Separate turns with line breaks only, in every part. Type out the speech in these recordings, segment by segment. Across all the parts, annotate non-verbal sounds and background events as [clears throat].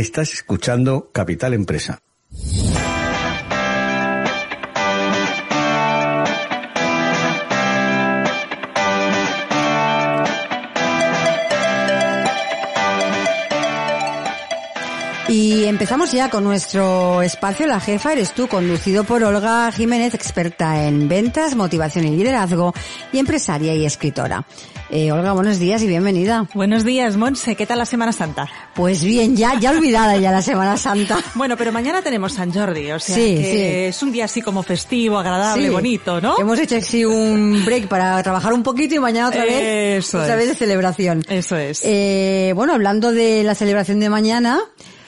Estás escuchando Capital Empresa.
Y empezamos ya con nuestro espacio La Jefa Eres tú, conducido por Olga Jiménez, experta en ventas, motivación y liderazgo, y empresaria y escritora. Eh, Olga, buenos días y bienvenida.
Buenos días, Monse. ¿Qué tal la Semana Santa?
Pues bien, ya, ya olvidada ya la Semana Santa. [laughs]
Bueno, pero mañana tenemos San Jordi, o sea que es un día así como festivo, agradable,
Sí.
bonito, ¿no?
Hemos hecho así un break para trabajar un poquito y mañana otra vez,
Eso
otra
es.
vez de celebración.
Eso es.
Eh, bueno, hablando de la celebración de mañana,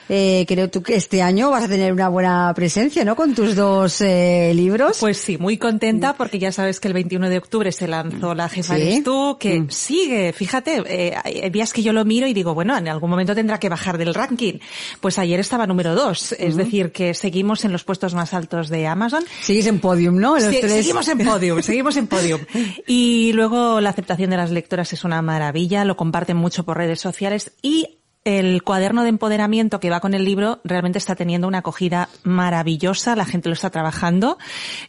eh, creo tú que este año vas a tener una buena presencia, ¿no? Con tus dos eh, libros.
Pues sí, muy contenta porque ya sabes que el 21 de octubre se lanzó La Jefa
Sí.
Eres Tú, que
Mm.
sigue, fíjate, eh, hay días que yo lo miro y digo, bueno, en algún momento tendrá que bajar del ranking. Pues ayer estaba número dos, es decir, que seguimos en los puestos más altos de Amazon.
Sigues en podium, ¿no? Los
Sí,
tres.
Seguimos en podium, [laughs] seguimos en podium. Y luego la aceptación de las lectoras es una maravilla, lo comparten mucho por redes sociales y el cuaderno de empoderamiento que va con el libro realmente está teniendo una acogida maravillosa, la gente lo está trabajando.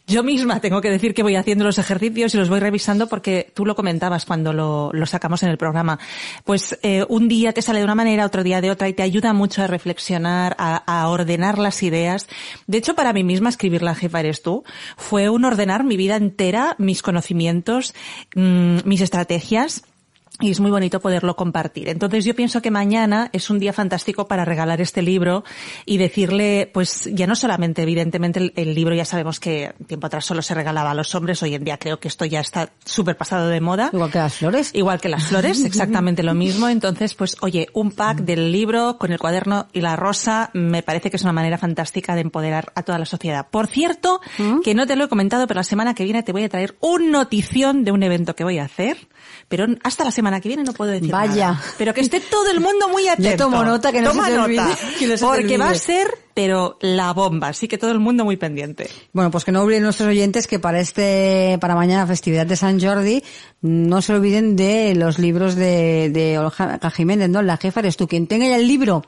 Yo misma tengo que decir que voy haciendo los ejercicios y los voy revisando porque tú lo comentabas cuando lo, sacamos en el programa. Pues eh, un día te sale de una manera, otro día de otra y te ayuda mucho a reflexionar, a, a ordenar las ideas. De hecho, para mí misma escribir La jefa eres tú fue un ordenar mi vida entera, mis conocimientos, mm, mis estrategias. Y es muy bonito poderlo compartir. Entonces yo pienso que mañana es un día fantástico para regalar este libro y decirle, pues ya no solamente, evidentemente, el, el libro ya sabemos que tiempo atrás solo se regalaba a los hombres, hoy en día creo que esto ya está súper pasado de moda.
Igual que las flores.
Igual que las flores, [laughs] exactamente lo mismo. Entonces, pues, oye, un pack del libro con el cuaderno y la rosa me parece que es una manera fantástica de empoderar a toda la sociedad. Por cierto, que no te lo he comentado, pero la semana que viene te voy a traer un notición de un evento que voy a hacer. Pero hasta la semana que viene no puedo decir
Vaya.
nada. Pero que esté todo el mundo muy atento.
tomo nota, que no
Toma
se te
nota,
olvide, que no se te
porque va a ser, pero la bomba. Así que todo el mundo muy pendiente.
Bueno, pues que no olviden nuestros oyentes que para este, para mañana festividad de San Jordi, no se olviden de los libros de, de Olga Jiménez, ¿no? La jefa eres tú. Quien tenga ya el libro,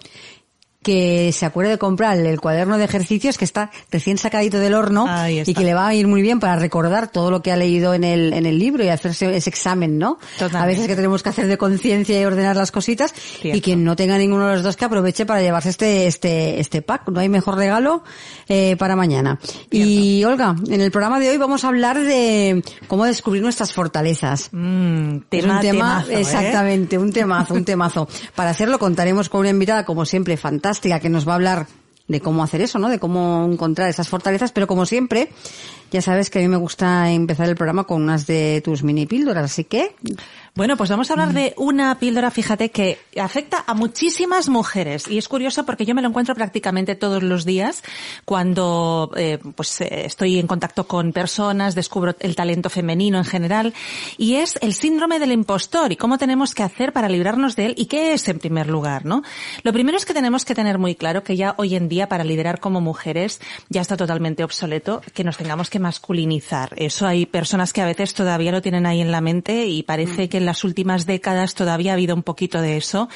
que se acuerde de comprar el cuaderno de ejercicios que está recién sacadito del horno y que le va a ir muy bien para recordar todo lo que ha leído en el, en el libro y hacerse ese examen, ¿no?
Totalmente.
A veces que tenemos que hacer de conciencia y ordenar las cositas y quien no tenga ninguno de los dos que aproveche para llevarse este, este, este pack. No hay mejor regalo eh, para mañana. Y Olga, en el programa de hoy vamos a hablar de cómo descubrir nuestras fortalezas.
Mm,
Es un tema,
temazo, ¿eh?
exactamente, un temazo, un temazo. Para hacerlo contaremos con una invitada, como siempre, fantástica, que nos va a hablar de cómo hacer eso, ¿no? De cómo encontrar esas fortalezas, pero como siempre, ya sabes que a mí me gusta empezar el programa con unas de tus mini píldoras, así que
bueno, pues vamos a hablar de una píldora, fíjate, que afecta a muchísimas mujeres. Y es curioso porque yo me lo encuentro prácticamente todos los días cuando eh, pues eh, estoy en contacto con personas, descubro el talento femenino en general. Y es el síndrome del impostor y cómo tenemos que hacer para librarnos de él y qué es en primer lugar, ¿no? Lo primero es que tenemos que tener muy claro que ya hoy en día para liderar como mujeres ya está totalmente obsoleto que nos tengamos que masculinizar. Eso hay personas que a veces todavía lo tienen ahí en la mente y parece mm. que las últimas décadas todavía ha habido un poquito de eso,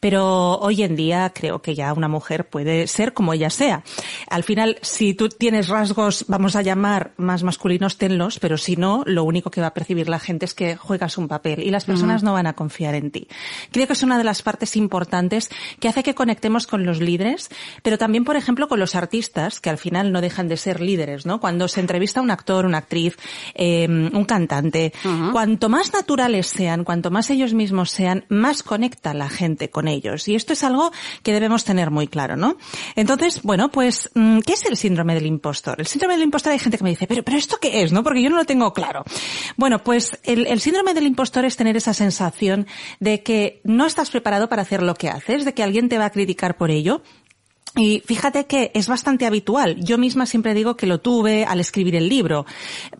pero hoy en día creo que ya una mujer puede ser como ella sea. Al final, si tú tienes rasgos, vamos a llamar más masculinos, tenlos, pero si no, lo único que va a percibir la gente es que juegas un papel y las personas no van a confiar en ti. Creo que es una de las partes importantes que hace que conectemos con los líderes, pero también, por ejemplo, con los artistas, que al final no dejan de ser líderes, ¿no? Cuando se entrevista a un actor, una actriz, eh, un cantante, cuanto más naturales sean, cuanto más ellos mismos sean, más conecta la gente con ellos. Y esto es algo que debemos tener muy claro, ¿no? Entonces, bueno, pues, mm, ¿qué es el síndrome del impostor? El síndrome del impostor hay gente que me dice, pero, pero ¿esto qué es? ¿No? Porque yo no lo tengo claro. Bueno, pues el, el síndrome del impostor es tener esa sensación de que no estás preparado para hacer lo que haces, de que alguien te va a criticar por ello, y fíjate que es bastante habitual. Yo misma siempre digo que lo tuve al escribir el libro.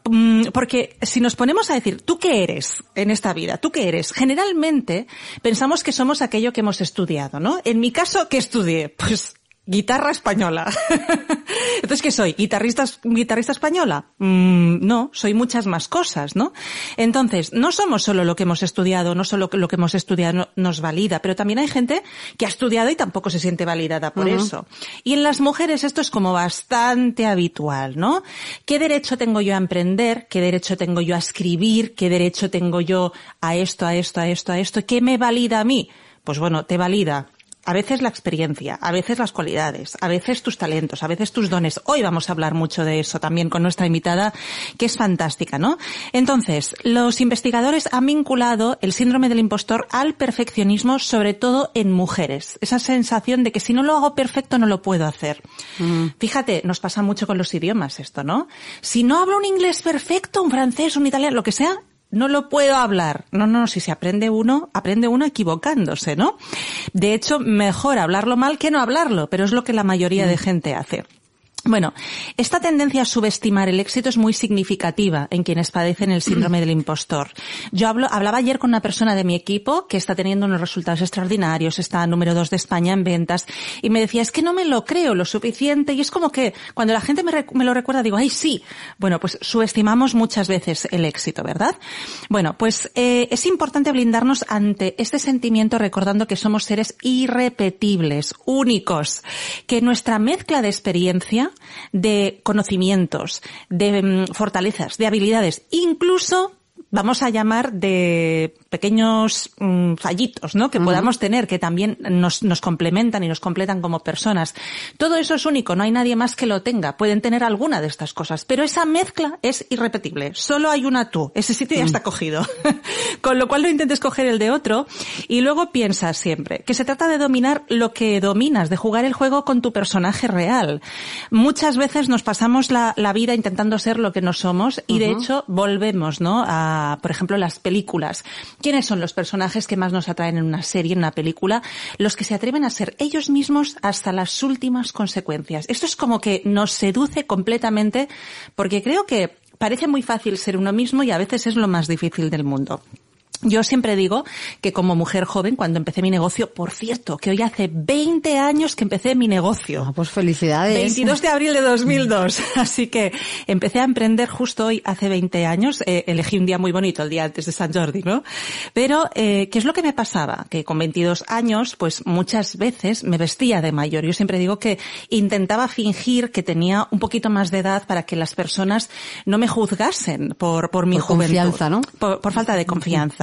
Mm, porque si nos ponemos a decir, ¿tú qué eres en esta vida? ¿Tú qué eres? Generalmente pensamos que somos aquello que hemos estudiado, ¿no? En mi caso, ¿qué estudié? Pues guitarra española. [laughs] Entonces, ¿qué soy? ¿Guitarrista, guitarrista española? Mm, no, soy muchas más cosas, ¿no? Entonces, no somos solo lo que hemos estudiado, no solo lo que hemos estudiado nos valida, pero también hay gente que ha estudiado y tampoco se siente validada por eso. Y en las mujeres esto es como bastante habitual, ¿no? ¿Qué derecho tengo yo a emprender? ¿Qué derecho tengo yo a escribir? ¿Qué derecho tengo yo a esto, a esto, a esto, a esto? ¿Qué me valida a mí? Pues bueno, te valida a veces la experiencia, a veces las cualidades, a veces tus talentos, a veces tus dones. Hoy vamos a hablar mucho de eso también con nuestra invitada, que es fantástica, ¿no? Entonces, los investigadores han vinculado el síndrome del impostor al perfeccionismo, sobre todo en mujeres. Esa sensación de que si no lo hago perfecto no lo puedo hacer. Mm. Fíjate, nos pasa mucho con los idiomas esto, ¿no? Si no hablo un inglés perfecto, un francés, un italiano, lo que sea, no lo puedo hablar. No, no, si se aprende uno, aprende uno equivocándose, ¿no? De hecho, mejor hablarlo mal que no hablarlo, pero es lo que la mayoría de mm. gente hace. Bueno, esta tendencia a subestimar el éxito es muy significativa en quienes padecen el síndrome del impostor. Yo hablo, hablaba ayer con una persona de mi equipo que está teniendo unos resultados extraordinarios, está número dos de España en ventas, y me decía, es que no me lo creo lo suficiente, y es como que cuando la gente me, me lo recuerda digo, ay sí. Bueno, pues subestimamos muchas veces el éxito, ¿verdad? Bueno, pues eh, es importante blindarnos ante este sentimiento recordando que somos seres irrepetibles, únicos, que nuestra mezcla de experiencia de conocimientos, de mm, fortalezas, de habilidades, incluso vamos a llamar de pequeños mm, fallitos, ¿no? Que podamos tener, que también nos, nos complementan y nos completan como personas. Todo eso es único, no hay nadie más que lo tenga. Pueden tener alguna de estas cosas, pero esa mezcla es irrepetible. Solo hay una tú. Ese sitio ya mm. está cogido. [laughs] Con lo cual no intentes coger el de otro y luego piensas siempre que se trata de dominar lo que dominas, de jugar el juego con tu personaje real. Muchas veces nos pasamos la, la vida intentando ser lo que no somos y de hecho volvemos, ¿no? A por ejemplo, las películas. ¿Quiénes son los personajes que más nos atraen en una serie, en una película? Los que se atreven a ser ellos mismos hasta las últimas consecuencias. Esto es como que nos seduce completamente porque creo que parece muy fácil ser uno mismo y a veces es lo más difícil del mundo. Yo siempre digo que como mujer joven, cuando empecé mi negocio, por cierto, que hoy hace 20 años que empecé mi negocio.
Ah, pues felicidades.
22 de abril de 2002. [laughs] [laughs] Así que empecé a emprender justo hoy, hace 20 años. Eh, elegí un día muy bonito, el día antes de San Jordi, ¿no? Pero, eh, ¿qué es lo que me pasaba? Que con 22 años, pues muchas veces me vestía de mayor. Yo siempre digo que intentaba fingir que tenía un poquito más de edad para que las personas no me juzgasen por, por mi
por
juventud.
confianza, ¿no?
por falta de confianza.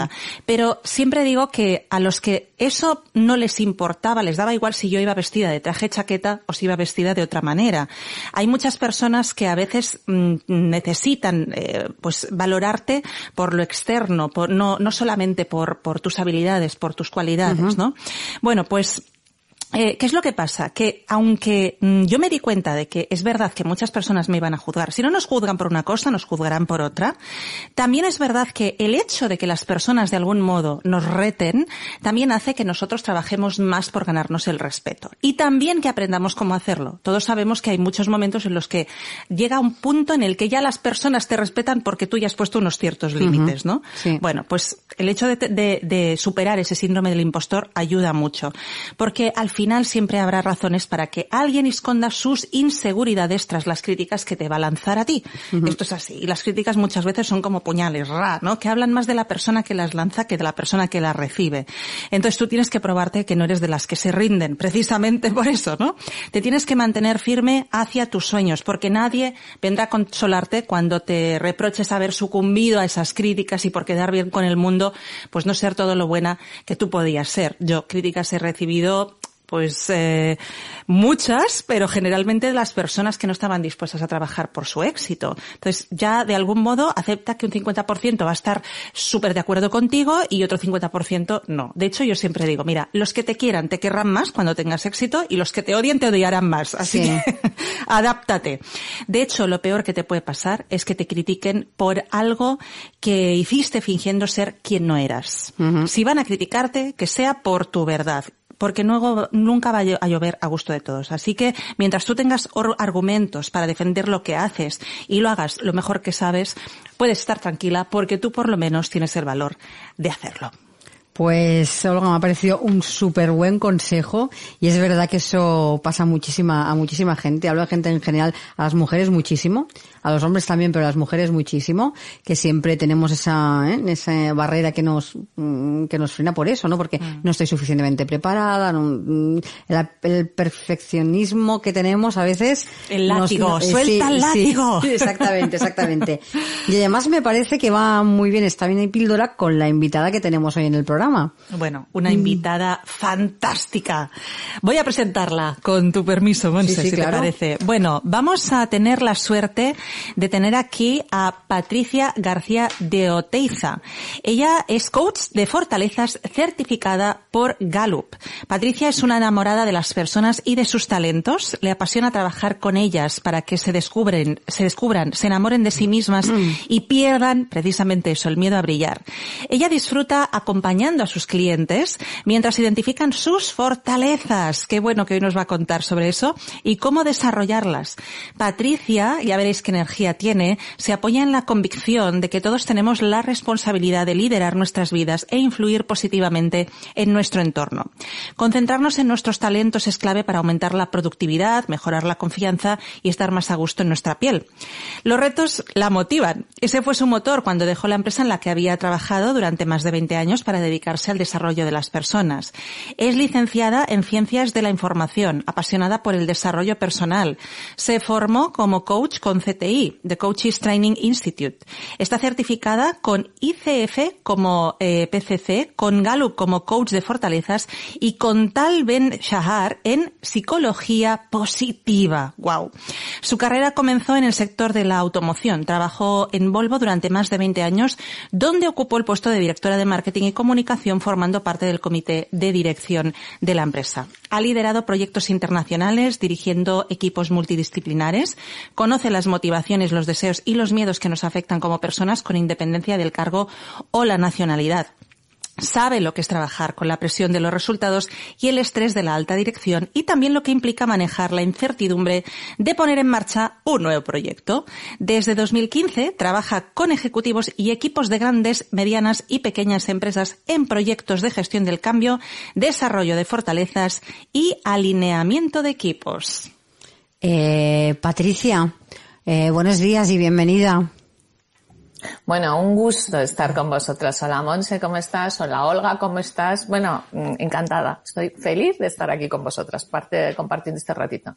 Pero siempre digo que a los que eso no les importaba, les daba igual si yo iba vestida de traje chaqueta o si iba vestida de otra manera. Hay muchas personas que a veces mm, necesitan eh, pues valorarte por lo externo, por, no, no solamente por, por tus habilidades, por tus cualidades, ¿no? Bueno, pues eh, ¿qué es lo que pasa? Que aunque mm, yo me di cuenta de que es verdad que muchas personas me iban a juzgar, si no nos juzgan por una cosa, nos juzgarán por otra, también es verdad que el hecho de que las personas de algún modo nos reten, también hace que nosotros trabajemos más por ganarnos el respeto. Y también que aprendamos cómo hacerlo. Todos sabemos que hay muchos momentos en los que llega un punto en el que ya las personas te respetan porque tú ya has puesto unos ciertos límites, ¿no?
Sí.
Bueno, pues el hecho de, de- de superar ese síndrome del impostor ayuda mucho. Porque al final siempre habrá razones para que alguien esconda sus inseguridades tras las críticas que te va a lanzar a ti. Esto es así. Y las críticas muchas veces son como puñales, ra, ¿no? Que hablan más de la persona que las lanza que de la persona que las recibe. Entonces tú tienes que probarte que no eres de las que se rinden, [laughs] precisamente por eso, ¿no? Te tienes que mantener firme hacia tus sueños, porque nadie vendrá a consolarte cuando te reproches haber sucumbido a esas críticas y por quedar bien con el mundo, pues no ser todo lo buena que tú podías ser. Yo críticas he recibido pues eh, muchas, pero generalmente las personas que no estaban dispuestas a trabajar por su éxito. Entonces, ya de algún modo acepta que un 50% va a estar súper de acuerdo contigo y otro 50% no. De hecho, yo siempre digo, mira, los que te quieran te querrán más cuando tengas éxito y los que te odien te odiarán más. Así
Sí.
que [laughs] adáptate. De hecho, lo peor que te puede pasar es que te critiquen por algo que hiciste fingiendo ser quien no eras. Si van a criticarte, que sea por tu verdad porque nunca va a llo- a llover a gusto de todos. Así que mientras tú tengas argumentos para defender lo que haces y lo hagas lo mejor que sabes, puedes estar tranquila porque tú por lo menos tienes el valor de hacerlo.
Pues Olga me ha parecido un súper buen consejo y es verdad que eso pasa muchísima, a muchísima gente. Hablo de gente en general, a las mujeres muchísimo, a los hombres también, pero a las mujeres muchísimo, que siempre tenemos esa, ¿eh? esa barrera que nos, mm, que nos frena por eso, ¿no? Porque no estoy suficientemente preparada, no, mm, el, el perfeccionismo que tenemos a veces.
El
nos-
látigo,
eh,
suelta el látigo. [laughs]
exactamente, exactamente. Y además me parece que va muy bien, está bien en píldora con la invitada que tenemos hoy en el programa.
Bueno, una invitada fantástica. Voy a presentarla con tu permiso, Monse,
Sí, sí,
si
claro.
te parece. Bueno, vamos a tener la suerte de tener aquí a Patricia García de Oteiza. Ella es coach de fortalezas certificada por Gallup. Patricia es una enamorada de las personas y de sus talentos. Le apasiona trabajar con ellas para que se descubren, se descubran, se enamoren de sí mismas y pierdan precisamente eso, el miedo a brillar. Ella disfruta acompañando a sus clientes mientras identifican sus fortalezas. Qué bueno que hoy nos va a contar sobre eso y cómo desarrollarlas. Patricia, ya veréis qué energía tiene, se apoya en la convicción de que todos tenemos la responsabilidad de liderar nuestras vidas e influir positivamente en nuestro entorno. Concentrarnos en nuestros talentos es clave para aumentar la productividad, mejorar la confianza y estar más a gusto en nuestra piel. Los retos la motivan. Ese fue su motor cuando dejó la empresa en la que había trabajado durante más de 20 años para dedicarse al desarrollo de las personas. Es licenciada en Ciencias de la Información, apasionada por el desarrollo personal. Se formó como coach con CTI, The Coaches Training Institute. Está certificada con ICF como eh, PCC, con Gallup como coach de fortalezas y con Tal Ben Shahar en psicología positiva. Wow. Su carrera comenzó en el sector de la automoción. Trabajó en Volvo durante más de 20 años, donde ocupó el puesto de directora de marketing y comunicación formando parte del comité de dirección de la empresa. Ha liderado proyectos internacionales, dirigiendo equipos multidisciplinares, conoce las motivaciones, los deseos y los miedos que nos afectan como personas con independencia del cargo o la nacionalidad. Sabe lo que es trabajar con la presión de los resultados y el estrés de la alta dirección y también lo que implica manejar la incertidumbre de poner en marcha un nuevo proyecto. Desde 2015 trabaja con ejecutivos y equipos de grandes, medianas y pequeñas empresas en proyectos de gestión del cambio, desarrollo de fortalezas y alineamiento de equipos.
Eh, Patricia, eh, buenos días y bienvenida.
Bueno, un gusto estar con vosotras. Hola Monse, ¿cómo estás? Hola Olga, ¿cómo estás? Bueno, mm, encantada. Estoy feliz de estar aquí con vosotras, parte, compartiendo este ratito.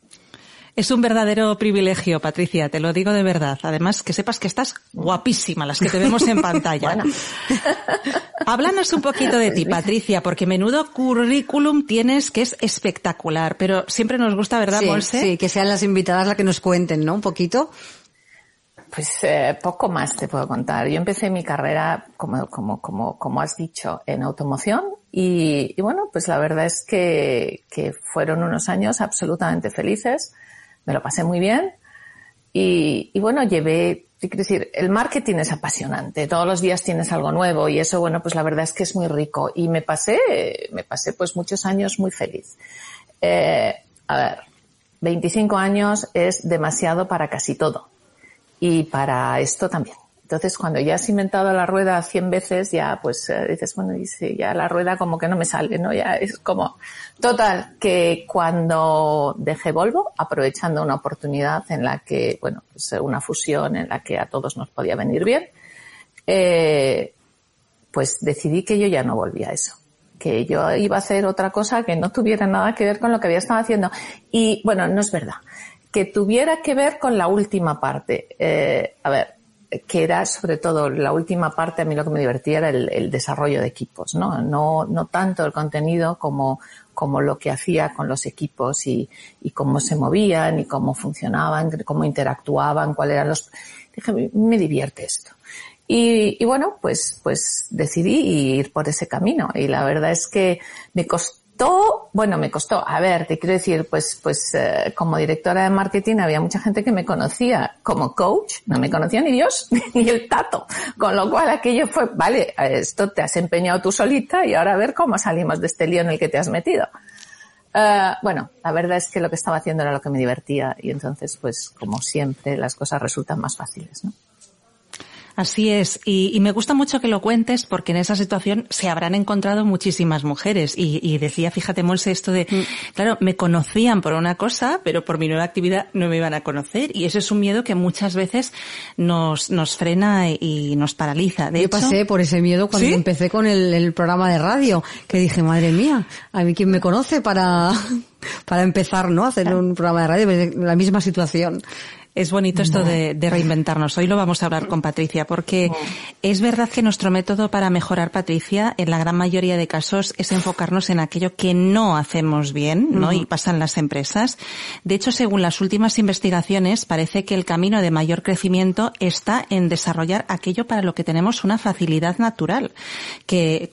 Es un verdadero privilegio, Patricia, te lo digo de verdad. Además, que sepas que estás guapísima, las que te vemos en [laughs] pantalla.
Bueno. [laughs]
Háblanos un poquito de ti, Patricia, porque menudo currículum tienes que es espectacular, pero siempre nos gusta, ¿verdad,
sí,
Monse?
sí, que sean las invitadas las que nos cuenten, ¿no? Un poquito.
Pues eh, poco más te puedo contar. Yo empecé mi carrera, como, como, como, como has dicho, en automoción y, bueno, pues la verdad es que, fueron unos años absolutamente felices. Me lo pasé muy bien y, bueno, llevé decir, el marketing es apasionante. Todos los días tienes algo nuevo y eso, bueno, pues la verdad es que es muy rico. Y me pasé, me pasé pues muchos años muy feliz. Eh, a ver, 25 años es demasiado para casi todo. Y para esto también. Entonces, cuando ya has inventado la rueda 100 veces, ya pues eh, dices, bueno, dice, ya la rueda como que no me sale, ¿no? Ya es como, total, que cuando dejé Volvo, aprovechando una oportunidad en la que, bueno, pues una fusión en la que a todos nos podía venir bien, eh, pues decidí que yo ya no volvía a eso que yo iba a hacer otra cosa que no tuviera nada que ver con lo que había estado haciendo. Y bueno, no es verdad. Que tuviera que ver con la última parte. Eh, a ver, que era sobre todo la última parte, a mí lo que me divertía era el, desarrollo de equipos, ¿no? ¿no? No tanto el contenido como, como lo que hacía con los equipos y, y cómo se movían y cómo funcionaban, cómo interactuaban, cuáles eran los... Dije, me divierte esto. Y, y, bueno, pues, pues decidí ir por ese camino. Y la verdad es que me costó costó, bueno, me costó, a ver, te quiero decir, pues, pues eh, como directora de marketing había mucha gente que me conocía como coach, no me conocía ni Dios [laughs] ni el tato, con lo cual aquello fue, vale, esto te has empeñado tú solita y ahora a ver cómo salimos de este lío en el que te has metido. Uh, bueno, la verdad es que lo que estaba haciendo era lo que me divertía y entonces, pues, como siempre, las cosas resultan más fáciles, ¿no?
Así es, y, me gusta mucho que lo cuentes porque en esa situación se habrán encontrado muchísimas mujeres. Y, decía, fíjate, Monse, esto de, mm. claro, me conocían por una cosa, pero por mi nueva actividad no me iban a conocer. Y eso es un miedo que muchas veces nos, nos frena y nos paraliza. De
Yo pasé por ese miedo cuando empecé con el, el programa de radio, que dije, madre mía, a mí quién me conoce para, [laughs] para empezar, ¿no? A hacer un programa de radio, la misma situación.
Es bonito esto de, reinventarnos. Hoy lo vamos a hablar con Patricia, porque es verdad que nuestro método para mejorar, Patricia, en la gran mayoría de casos es enfocarnos en aquello que no hacemos bien, ¿no? Y pasan las empresas. De hecho, según las últimas investigaciones, parece que el camino de mayor crecimiento está en desarrollar aquello para lo que tenemos una facilidad natural, que,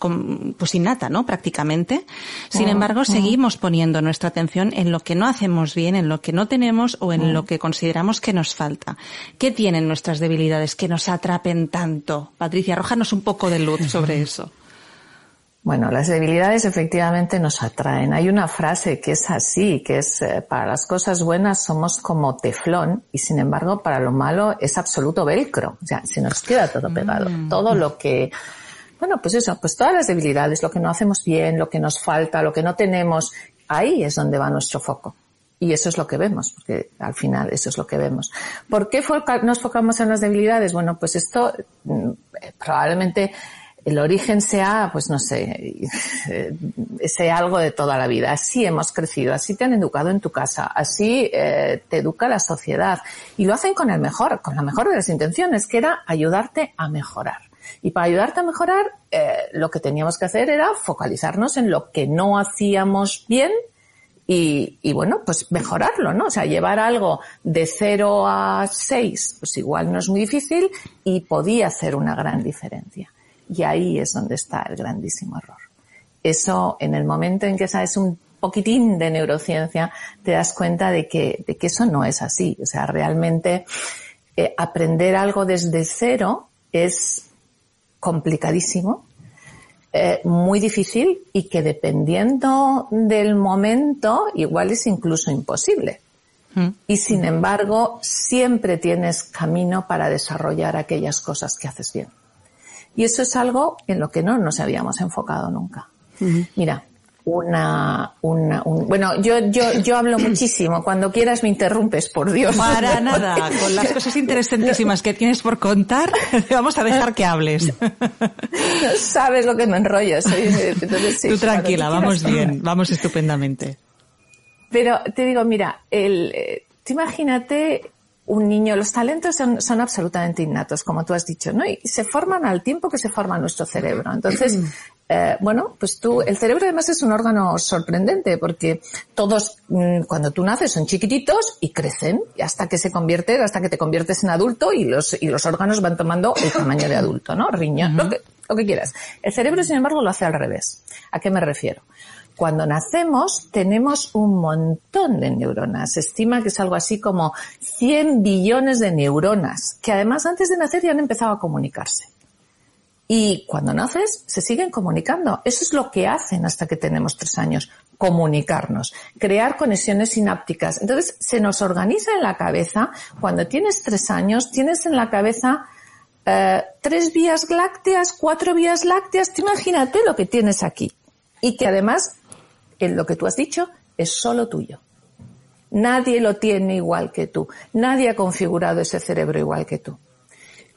pues innata, ¿no? Prácticamente. Sin embargo, seguimos poniendo nuestra atención en lo que no hacemos bien, en lo que no tenemos o en lo que consideramos que nos falta? ¿Qué tienen nuestras debilidades que nos atrapen tanto? Patricia, arrójanos un poco de luz sobre [laughs] eso.
Bueno, las debilidades efectivamente nos atraen. Hay una frase que es así, que es eh, para las cosas buenas somos como teflón y sin embargo para lo malo es absoluto velcro. O sea, se nos queda todo pegado. Mm. Todo lo que, bueno, pues eso, pues todas las debilidades, lo que no hacemos bien, lo que nos falta, lo que no tenemos, ahí es donde va nuestro foco. Y eso es lo que vemos, porque al final eso es lo que vemos. ¿Por qué nos focamos en las debilidades? Bueno, pues esto mm, probablemente el origen sea, pues no sé, [laughs] sea algo de toda la vida. Así hemos crecido, así te han educado en tu casa, así eh, te educa la sociedad. Y lo hacen con el mejor, con la mejor de las intenciones, que era ayudarte a mejorar. Y para ayudarte a mejorar, eh, lo que teníamos que hacer era focalizarnos en lo que no hacíamos bien y, y, bueno, pues mejorarlo, ¿no? O sea, llevar algo de 0 a 6, pues igual no es muy difícil y podía hacer una gran diferencia. Y ahí es donde está el grandísimo error. Eso, en el momento en que sabes un poquitín de neurociencia, te das cuenta de que, de que eso no es así. O sea, realmente eh, aprender algo desde cero es complicadísimo eh, muy difícil y que dependiendo del momento igual es incluso imposible. Mm. Y sin embargo, siempre tienes camino para desarrollar aquellas cosas que haces bien. Y eso es algo en lo que no nos habíamos enfocado nunca. Mira, una, una bueno, yo, yo, yo hablo muchísimo. Cuando quieras me interrumpes, por Dios.
Para [laughs] nada. Con las cosas interesantísimas que tienes por contar, [laughs] vamos a dejar que hables. [laughs]
sabes lo que me enrollo.
Tú tranquila, vamos bien, vamos estupendamente.
Pero te digo, mira, el, eh, te imagínate un niño, los talentos son, son, absolutamente innatos, como tú has dicho, ¿no? Y se forman al tiempo que se forma nuestro cerebro. Entonces, [clears throat] eh, bueno, pues tú, el cerebro además es un órgano sorprendente porque todos, mm, cuando tú naces, son chiquititos y crecen hasta que se convierte, hasta que te conviertes en adulto y los, y los órganos van tomando el tamaño de adulto, ¿no? Riñón, lo, que, lo que quieras. El cerebro, sin embargo, lo hace al revés. ¿A qué me refiero? Cuando nacemos tenemos un montón de neuronas. Se estima que es algo así como 100 billones de neuronas, que además antes de nacer ya han empezado a comunicarse. Y cuando naces, se siguen comunicando. Eso es lo que hacen hasta que tenemos tres años. Comunicarnos, crear conexiones sinápticas. Entonces, se nos organiza en la cabeza, cuando tienes tres años, tienes en la cabeza eh, tres vías lácteas, cuatro vías lácteas. Imagínate lo que tienes aquí. Y que además, en lo que tú has dicho, es solo tuyo. Nadie lo tiene igual que tú. Nadie ha configurado ese cerebro igual que tú.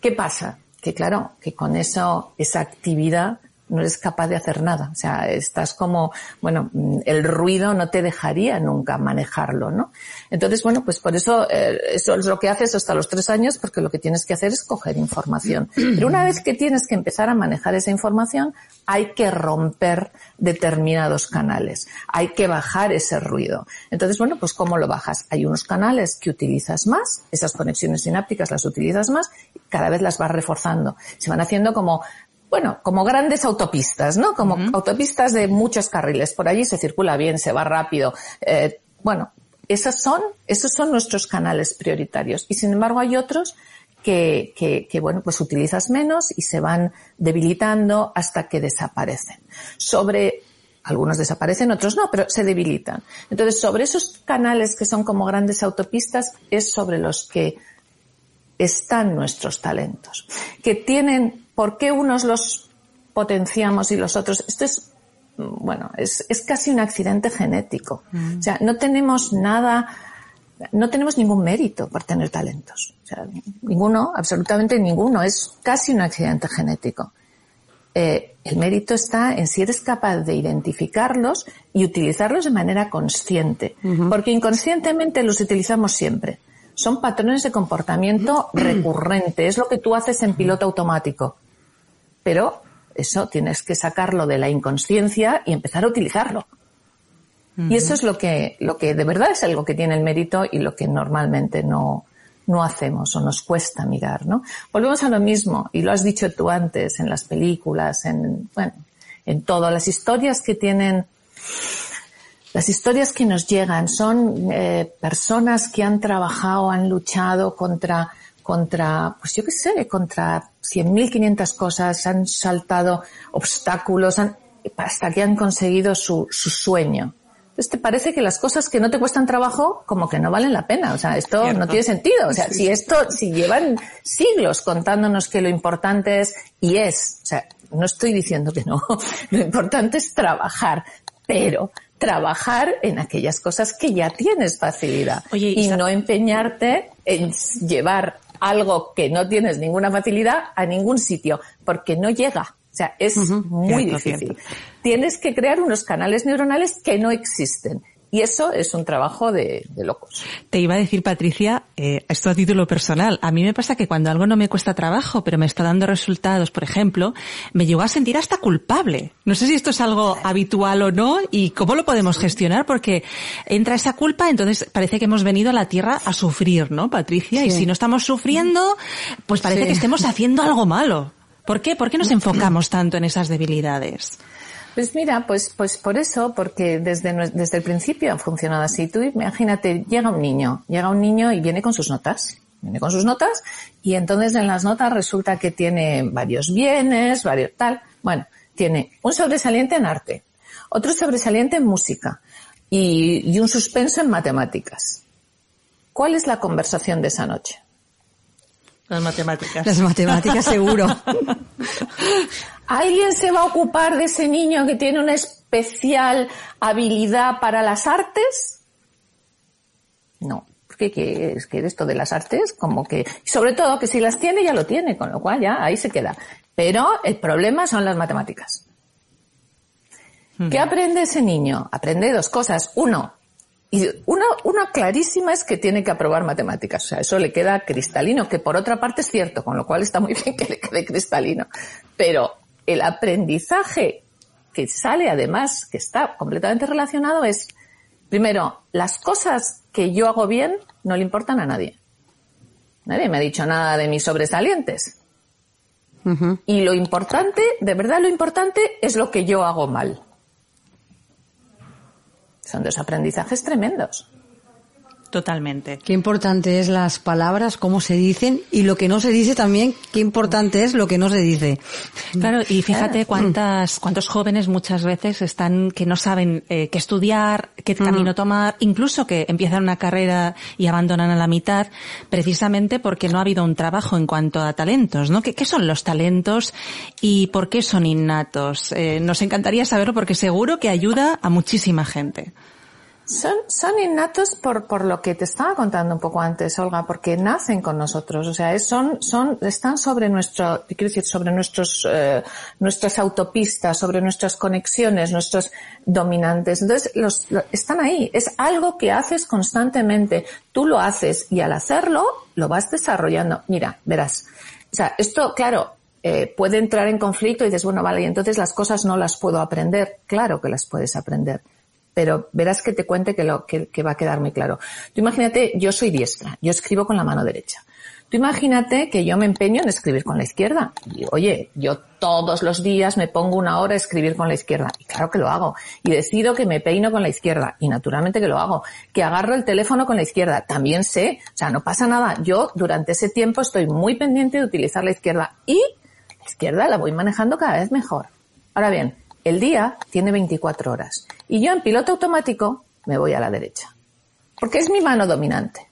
¿Qué pasa? Que claro, que con eso, esa actividad no eres capaz de hacer nada. O sea, estás como, bueno, el ruido no te dejaría nunca manejarlo, ¿no? Entonces, bueno, pues por eso, eh, eso es lo que haces hasta los tres años, porque lo que tienes que hacer es coger información. [clears throat] Pero una vez que tienes que empezar a manejar esa información, hay que romper determinados canales. Hay que bajar ese ruido. Entonces, bueno, pues ¿cómo lo bajas? Hay unos canales que utilizas más, esas conexiones sinápticas las utilizas más, y cada vez las vas reforzando. Se van haciendo como bueno, como grandes autopistas, ¿no? Como autopistas de muchos carriles. Por allí se circula bien, se va rápido. Eh, bueno, esas son, esos son nuestros canales prioritarios. Y sin embargo hay otros que, que, que, bueno, pues utilizas menos y se van debilitando hasta que desaparecen. Sobre, algunos desaparecen, otros no, pero se debilitan. Entonces, sobre esos canales que son como grandes autopistas es sobre los que están nuestros talentos. Que tienen, ¿por qué unos los potenciamos y los otros? Esto es, bueno, es, es casi un accidente genético. Mm. O sea, no tenemos nada, no tenemos ningún mérito por tener talentos. O sea, ninguno, absolutamente ninguno. Es casi un accidente genético. Eh, el mérito está en si eres capaz de identificarlos y utilizarlos de manera consciente. Porque inconscientemente los utilizamos siempre. Son patrones de comportamiento recurrente. Es lo que tú haces en piloto automático. Pero eso tienes que sacarlo de la inconsciencia y empezar a utilizarlo. Y eso es lo que, lo que de verdad es algo que tiene el mérito y lo que normalmente no, no hacemos o nos cuesta mirar, ¿no? Volvemos a lo mismo, y lo has dicho tú antes, en las películas, en, bueno, en todo, las historias que tienen, las historias que nos llegan son eh, personas que han trabajado, han luchado contra, contra, pues yo qué sé, contra 100.500 cosas, han saltado obstáculos, han, hasta que han conseguido su, su sueño. Entonces te parece que las cosas que no te cuestan trabajo como que no valen la pena. O sea, esto no tiene sentido. O sea, si esto, si llevan siglos contándonos que lo importante es, y es, o sea, no estoy diciendo que no, [laughs] lo importante es trabajar, pero trabajar en aquellas cosas que ya tienes facilidad y no empeñarte en llevar algo que no tienes ninguna facilidad a ningún sitio, porque no llega. O sea, es muy difícil. Tienes que crear unos canales neuronales que no existen. Y eso es un trabajo de, locos.
Te iba a decir, Patricia, eh, esto a título personal. A mí me pasa que cuando algo no me cuesta trabajo, pero me está dando resultados, por ejemplo, me llevo a sentir hasta culpable. No sé si esto es algo habitual o no y cómo lo podemos gestionar, porque entra esa culpa, entonces parece que hemos venido a la Tierra a sufrir, ¿no, Patricia? Y si no estamos sufriendo, pues parece que estemos haciendo algo malo. ¿Por qué? ¿Por qué nos enfocamos tanto en esas debilidades?
Pues mira, pues, pues por eso, porque desde, desde el principio ha funcionado así. Tú imagínate, llega un niño, llega un niño y viene con sus notas. Viene con sus notas y entonces en las notas resulta que tiene varios bienes, varios tal. Bueno, tiene un sobresaliente en arte, otro sobresaliente en música y, y un suspenso en matemáticas. ¿Cuál es la conversación de esa noche?
Las matemáticas.
Las matemáticas seguro. [laughs]
¿Alguien se va a ocupar de ese niño que tiene una especial habilidad para las artes? No. Porque es que esto de las artes, como que, sobre todo que si las tiene, ya lo tiene, con lo cual ya ahí se queda. Pero el problema son las matemáticas. ¿Qué aprende ese niño? Aprende dos cosas. Uno, y una, una clarísima es que tiene que aprobar matemáticas. O sea, eso le queda cristalino, que por otra parte es cierto, con lo cual está muy [laughs] bien que le quede cristalino. Pero el aprendizaje que sale además, que está completamente relacionado, es, primero, las cosas que yo hago bien no le importan a nadie. Nadie me ha dicho nada de mis sobresalientes. Y lo importante, de verdad lo importante, es lo que yo hago mal. Son dos aprendizajes tremendos.
Totalmente.
Qué importante es las palabras, cómo se dicen y lo que no se dice también, qué importante es lo que no se dice.
Claro, y fíjate cuántas, cuántos jóvenes muchas veces están que no saben eh, qué estudiar, qué camino tomar, incluso que empiezan una carrera y abandonan a la mitad, precisamente porque no ha habido un trabajo en cuanto a talentos, ¿no? ¿Qué, qué son los talentos y por qué son innatos? Eh, nos encantaría saberlo porque seguro que ayuda a muchísima gente.
Son, innatos por, por lo que te estaba contando un poco antes, Olga, porque nacen con nosotros, o sea, son, son, están sobre nuestro, sobre nuestros, eh, nuestras autopistas, sobre nuestras conexiones, nuestros dominantes. Entonces, los, están ahí. Es algo que haces constantemente. Tú lo haces y al hacerlo, lo vas desarrollando. Mira, verás. O sea, esto, claro, eh, puede entrar en conflicto y dices, bueno, vale, y entonces las cosas no las puedo aprender. Claro que las puedes aprender pero verás que te cuente que, lo, que, va a quedar muy claro. Tú imagínate, yo soy diestra, yo escribo con la mano derecha. Tú imagínate que yo me empeño en escribir con la izquierda. Y oye, yo todos los días me pongo una hora a escribir con la izquierda. Y claro que lo hago. Y decido que me peino con la izquierda. Y naturalmente que lo hago. Que agarro el teléfono con la izquierda. También sé. O sea, no pasa nada. Yo durante ese tiempo estoy muy pendiente de utilizar la izquierda. Y la izquierda la voy manejando cada vez mejor. Ahora bien, el día tiene 24 horas y yo en piloto automático me voy a la derecha, porque es mi mano dominante.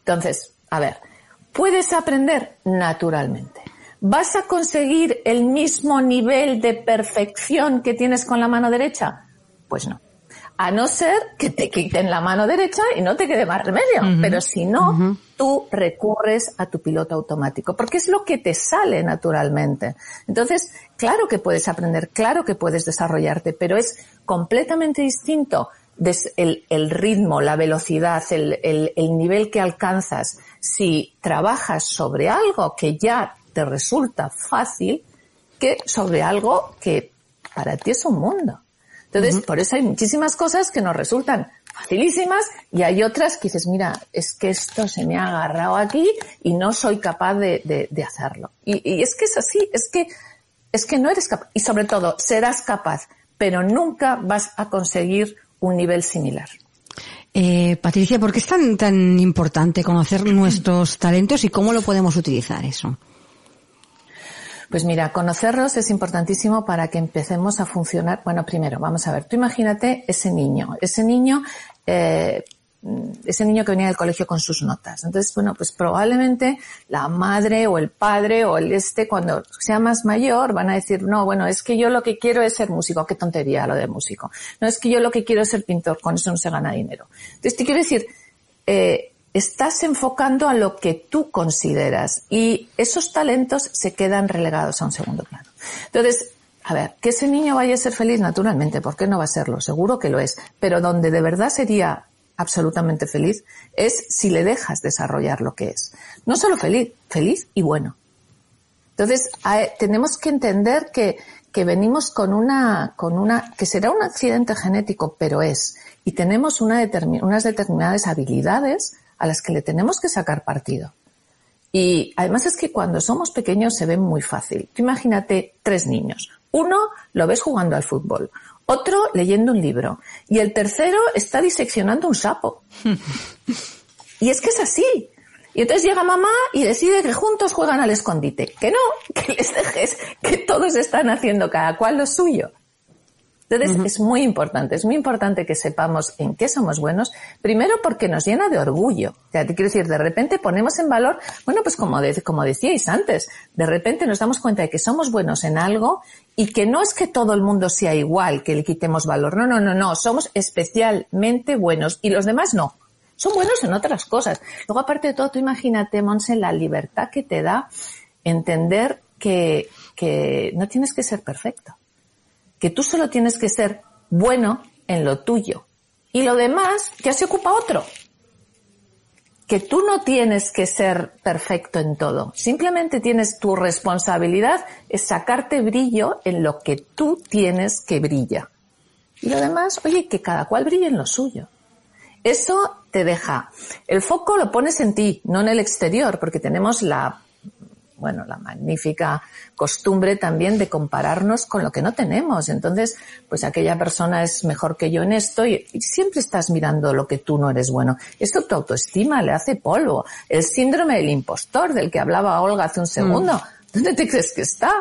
Entonces, a ver, puedes aprender naturalmente. ¿Vas a conseguir el mismo nivel de perfección que tienes con la mano derecha? Pues no a no ser que te quiten la mano derecha y no te quede más remedio. Pero si no, tú recurres a tu piloto automático, porque es lo que te sale naturalmente. Entonces, claro que puedes aprender, claro que puedes desarrollarte, pero es completamente distinto el, el ritmo, la velocidad, el, el, el nivel que alcanzas si trabajas sobre algo que ya te resulta fácil que sobre algo que para ti es un mundo. Entonces, por eso hay muchísimas cosas que nos resultan facilísimas y hay otras que dices, mira, es que esto se me ha agarrado aquí y no soy capaz de, de, hacerlo. Y, y, es que es así, es que, es que no eres capaz. Y sobre todo, serás capaz, pero nunca vas a conseguir un nivel similar.
Eh, Patricia, ¿por qué es tan, tan importante conocer nuestros talentos y cómo lo podemos utilizar eso?
Pues mira, conocerlos es importantísimo para que empecemos a funcionar. Bueno, primero, vamos a ver, tú imagínate ese niño, ese niño, eh, ese niño que venía del colegio con sus notas. Entonces, bueno, pues probablemente la madre o el padre o el este, cuando sea más mayor, van a decir, no, bueno, es que yo lo que quiero es ser músico. Qué tontería lo de músico. No, es que yo lo que quiero es ser pintor. Con eso no se gana dinero. Entonces, te quiero decir, eh, estás enfocando a lo que tú consideras y esos talentos se quedan relegados a un segundo plano. Entonces, a ver, que ese niño vaya a ser feliz naturalmente, ¿por qué no va a serlo? Seguro que lo es, pero donde de verdad sería absolutamente feliz es si le dejas desarrollar lo que es. No solo feliz, feliz y bueno. Entonces, tenemos que entender que, que venimos con una, con una, que será un accidente genético, pero es, y tenemos una unas determinadas habilidades a las que le tenemos que sacar partido. Y además es que cuando somos pequeños se ve muy fácil. imagínate tres niños. Uno lo ves jugando al fútbol, otro leyendo un libro y el tercero está diseccionando un sapo. [laughs] y es que es así. Y entonces llega mamá y decide que juntos juegan al escondite. Que no, [laughs] que les dejes, que todos están haciendo cada cual lo suyo. Entonces es muy importante, es muy importante que sepamos en qué somos buenos, primero porque nos llena de orgullo. O sea, te quiero decir, de repente ponemos en valor, bueno, pues como, como decíais antes, de repente nos damos cuenta de que somos buenos en algo y que no es que todo el mundo sea igual, que le quitemos valor. No, no, no, no, somos especialmente buenos y los demás no. Son buenos en otras cosas. Luego, aparte de todo, tú imagínate, Monse, la libertad que te da entender que, que no tienes que ser perfecto que tú solo tienes que ser bueno en lo tuyo y lo demás ya se ocupa otro. que tú no tienes que ser perfecto en todo. Simplemente tienes tu responsabilidad es sacarte brillo en lo que tú tienes que brilla. Y lo demás, oye, que cada cual brille en lo suyo. Eso te deja. El foco lo pones en ti, no en el exterior, porque tenemos la bueno, la magnífica costumbre también de compararnos con lo que no tenemos. Entonces, pues aquella persona es mejor que yo en esto y, siempre estás mirando lo que tú no eres bueno. Esto tu autoestima le hace polvo. El síndrome del impostor del que hablaba Olga hace un segundo. Mm. ¿Dónde te crees que está?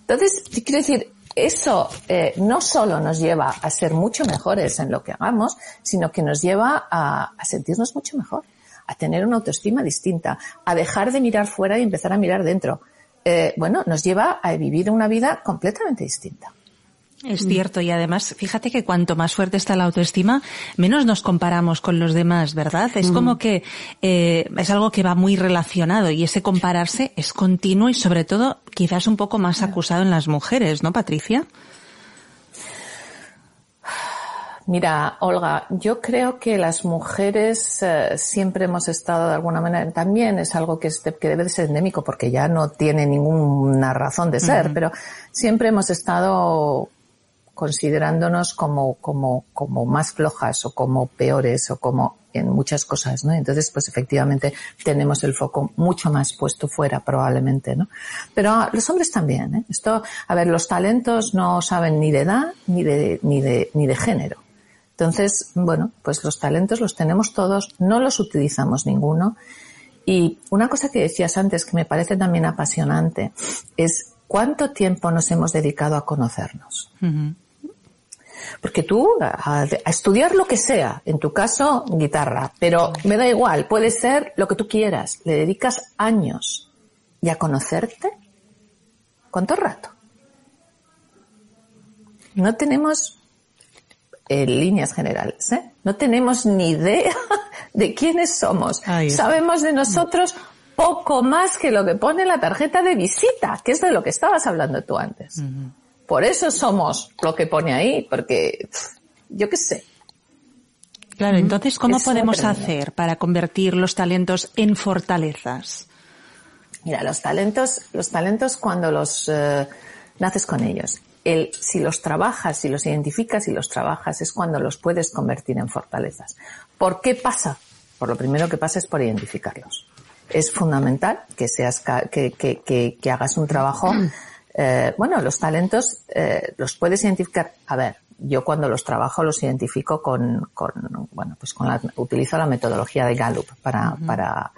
Entonces, quiero decir, eso eh, no solo nos lleva a ser mucho mejores en lo que hagamos, sino que nos lleva a sentirnos mucho mejor a tener una autoestima distinta, a dejar de mirar fuera y empezar a mirar dentro. Eh, bueno, nos lleva a vivir una vida completamente distinta.
Es cierto, y además, fíjate que cuanto más fuerte está la autoestima, menos nos comparamos con los demás, ¿verdad? Es como que eh, es algo que va muy relacionado y ese compararse es continuo y sobre todo quizás un poco más acusado en las mujeres, ¿no, Patricia?
Mira, Olga, yo creo que las mujeres eh, siempre hemos estado de alguna manera, también es algo que, que debe de ser endémico porque ya no tiene ninguna razón de ser, pero siempre hemos estado considerándonos como, como, como más flojas o como peores o como en muchas cosas, ¿no? Entonces, pues efectivamente tenemos el foco mucho más puesto fuera probablemente, ¿no? Pero los hombres también, ¿eh? Esto, a ver, los talentos no saben ni de edad ni de, ni de, ni de género. Entonces, bueno, pues los talentos los tenemos todos, no los utilizamos ninguno. Y una cosa que decías antes que me parece también apasionante es cuánto tiempo nos hemos dedicado a conocernos. Porque tú, a, estudiar lo que sea, en tu caso, guitarra, pero me da igual, puede ser lo que tú quieras, le dedicas años. ¿Y a conocerte? ¿Cuánto rato? No tenemos en líneas generales. ¿eh? No tenemos ni idea [laughs] de quiénes somos. Sabemos de nosotros poco más que lo que pone la tarjeta de visita, que es de lo que estabas hablando tú antes. Por eso somos lo que pone ahí, porque yo qué sé.
Claro, entonces, ¿cómo podemos hacer para convertir los talentos en fortalezas?
Mira, los talentos, los talentos cuando los eh, naces con ellos el, si los trabajas, si los identificas y los trabajas, es cuando los puedes convertir en fortalezas. ¿Por qué pasa? Por lo primero que pasa es por identificarlos. Es fundamental que seas, que, que, que, hagas un trabajo. [clears throat] Eh, bueno, los talentos eh, los puedes identificar. A ver, yo cuando los trabajo los identifico con, con bueno, pues con la, utilizo la metodología de Gallup para, para,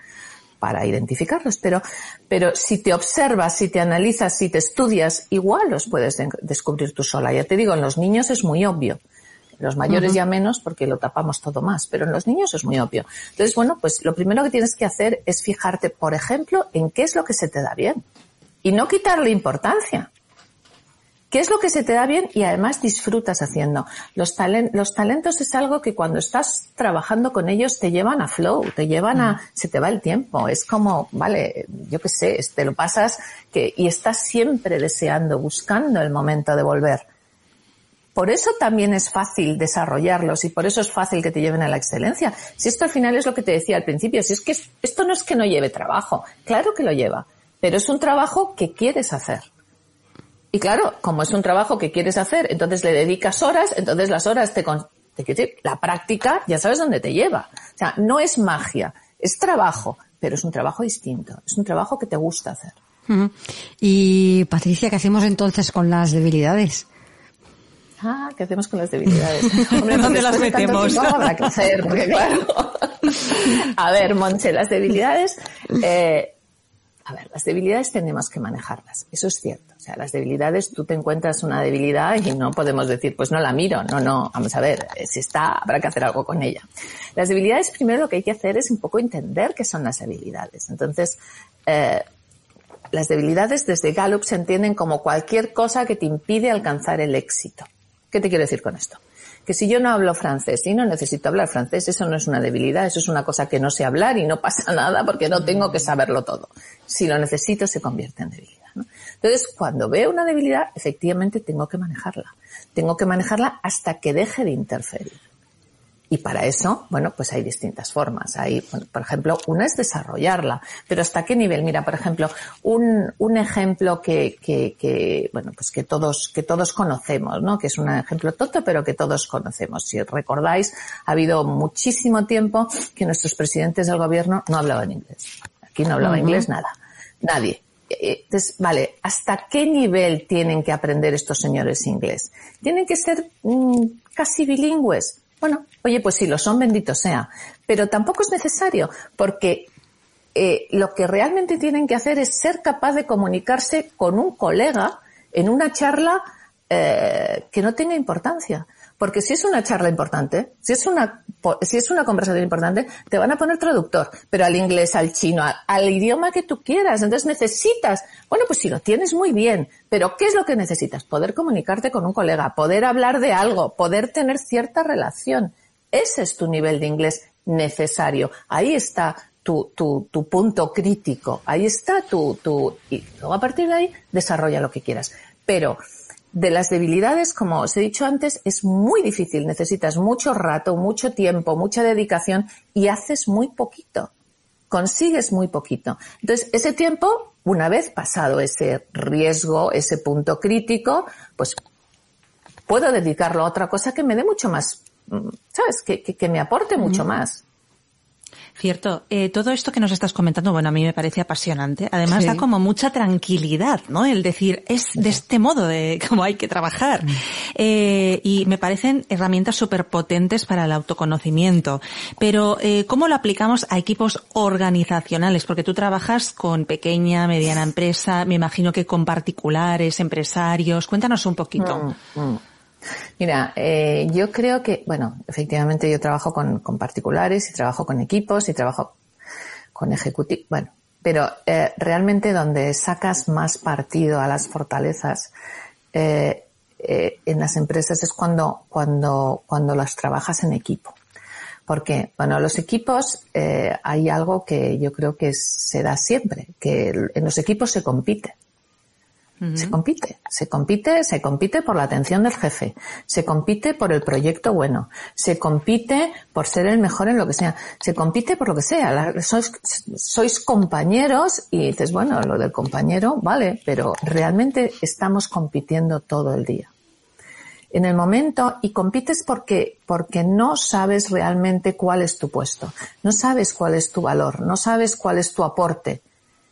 para identificarlos, pero, pero si te observas, si te analizas, si te estudias, igual los puedes descubrir tú sola. Ya te digo, en los niños es muy obvio. En los mayores ya menos porque lo tapamos todo más, pero en los niños es muy obvio. Entonces, bueno, pues lo primero que tienes que hacer es fijarte, por ejemplo, en qué es lo que se te da bien y no quitarle importancia. ¿Qué es lo que se te da bien y además disfrutas haciendo? Los, los talentos es algo que cuando estás trabajando con ellos te llevan a flow, te llevan a, mm. se te va el tiempo. Es como, vale, yo qué sé, te lo pasas que, y estás siempre deseando, buscando el momento de volver. Por eso también es fácil desarrollarlos y por eso es fácil que te lleven a la excelencia. Si esto al final es lo que te decía al principio, si es que esto no es que no lleve trabajo, claro que lo lleva, pero es un trabajo que quieres hacer. Y claro, como es un trabajo que quieres hacer, entonces le dedicas horas, entonces las horas te, te quiero decir, la práctica ya sabes dónde te lleva. O sea, no es magia, es trabajo, pero es un trabajo distinto, es un trabajo que te gusta hacer.
Y Patricia, ¿qué hacemos entonces con las debilidades?
Ah, ¿qué hacemos con las debilidades? [laughs]
Hombre, ¿dónde las metemos?
habrá que hacer, porque claro. [laughs] A ver, Monche, las debilidades, eh, a ver, las debilidades tenemos que manejarlas, eso es cierto. O sea, las debilidades, tú te encuentras una debilidad y no podemos decir, pues no la miro, no, no, vamos a ver, eh, si está, habrá que hacer algo con ella. Las debilidades, primero lo que hay que hacer es un poco entender qué son las debilidades. Entonces, eh, las debilidades desde Gallup se entienden como cualquier cosa que te impide alcanzar el éxito. ¿Qué te quiero decir con esto? Que si yo no hablo francés y no necesito hablar francés, eso no es una debilidad, eso es una cosa que no sé hablar y no pasa [laughs] nada porque no tengo que saberlo todo. Si lo necesito, se convierte en debilidad. Entonces, cuando veo una debilidad, efectivamente tengo que manejarla. Tengo que manejarla hasta que deje de interferir. Y para eso, bueno, pues hay distintas formas. Hay, por ejemplo, una es desarrollarla, pero ¿hasta qué nivel? Mira, por ejemplo, un, un ejemplo que, que, que, bueno, pues que todos, que todos conocemos, ¿no? Que es un ejemplo tonto, pero que todos conocemos. Si recordáis, ha habido muchísimo tiempo que nuestros presidentes del gobierno no hablaban inglés. Aquí no hablaba inglés nada. Nadie. Eh, entonces, vale, ¿hasta qué nivel tienen que aprender estos señores inglés? ¿Tienen que ser mm, casi bilingües? Bueno, oye, pues si lo son, bendito sea. Pero tampoco es necesario, porque eh, lo que realmente tienen que hacer es ser capaz de comunicarse con un colega en una charla eh, que no tenga importancia. Porque si es una charla importante, si es una, si es una conversación importante, te van a poner traductor, pero al inglés, al chino, al, al, idioma que tú quieras. Entonces necesitas, bueno, pues si lo tienes muy bien, pero ¿qué es lo que necesitas? Poder comunicarte con un colega, poder hablar de algo, poder tener cierta relación. Ese es tu nivel de inglés necesario. Ahí está tu, punto crítico. Ahí está tu, tu, y luego a partir de ahí desarrolla lo que quieras. Pero, de las debilidades, como os he dicho antes, es muy difícil. Necesitas mucho rato, mucho tiempo, mucha dedicación y haces muy poquito. Consigues muy poquito. Entonces, ese tiempo, una vez pasado ese riesgo, ese punto crítico, pues puedo dedicarlo a otra cosa que me dé mucho más, ¿sabes? Que, que, que me aporte mucho más.
Cierto. Eh, todo esto que nos estás comentando, bueno, a mí me parece apasionante. Además, sí. da como mucha tranquilidad, ¿no? El decir, es de este modo de [laughs] cómo hay que trabajar. Eh, y me parecen herramientas súper potentes para el autoconocimiento. Pero, eh, ¿cómo lo aplicamos a equipos organizacionales? Porque tú trabajas con pequeña, mediana empresa, me imagino que con particulares, empresarios. Cuéntanos un poquito.
Mm, mm. Mira, eh, yo creo que, bueno, efectivamente yo trabajo con, con, particulares y trabajo con equipos y trabajo con ejecutivos, bueno, pero eh, realmente donde sacas más partido a las fortalezas eh, eh, en las empresas es cuando, cuando, cuando las trabajas en equipo. Porque, bueno, los equipos eh, hay algo que yo creo que se da siempre, que en los equipos se compite. Uh -huh. Se compite, se compite, se compite por la atención del jefe, se compite por el proyecto bueno, se compite por ser el mejor en lo que sea, se compite por lo que sea. Sois, sois compañeros y dices, bueno, lo del compañero, vale, pero realmente estamos compitiendo todo el día. En el momento, y compites porque, porque no sabes realmente cuál es tu puesto, no sabes cuál es tu valor, no sabes cuál es tu aporte.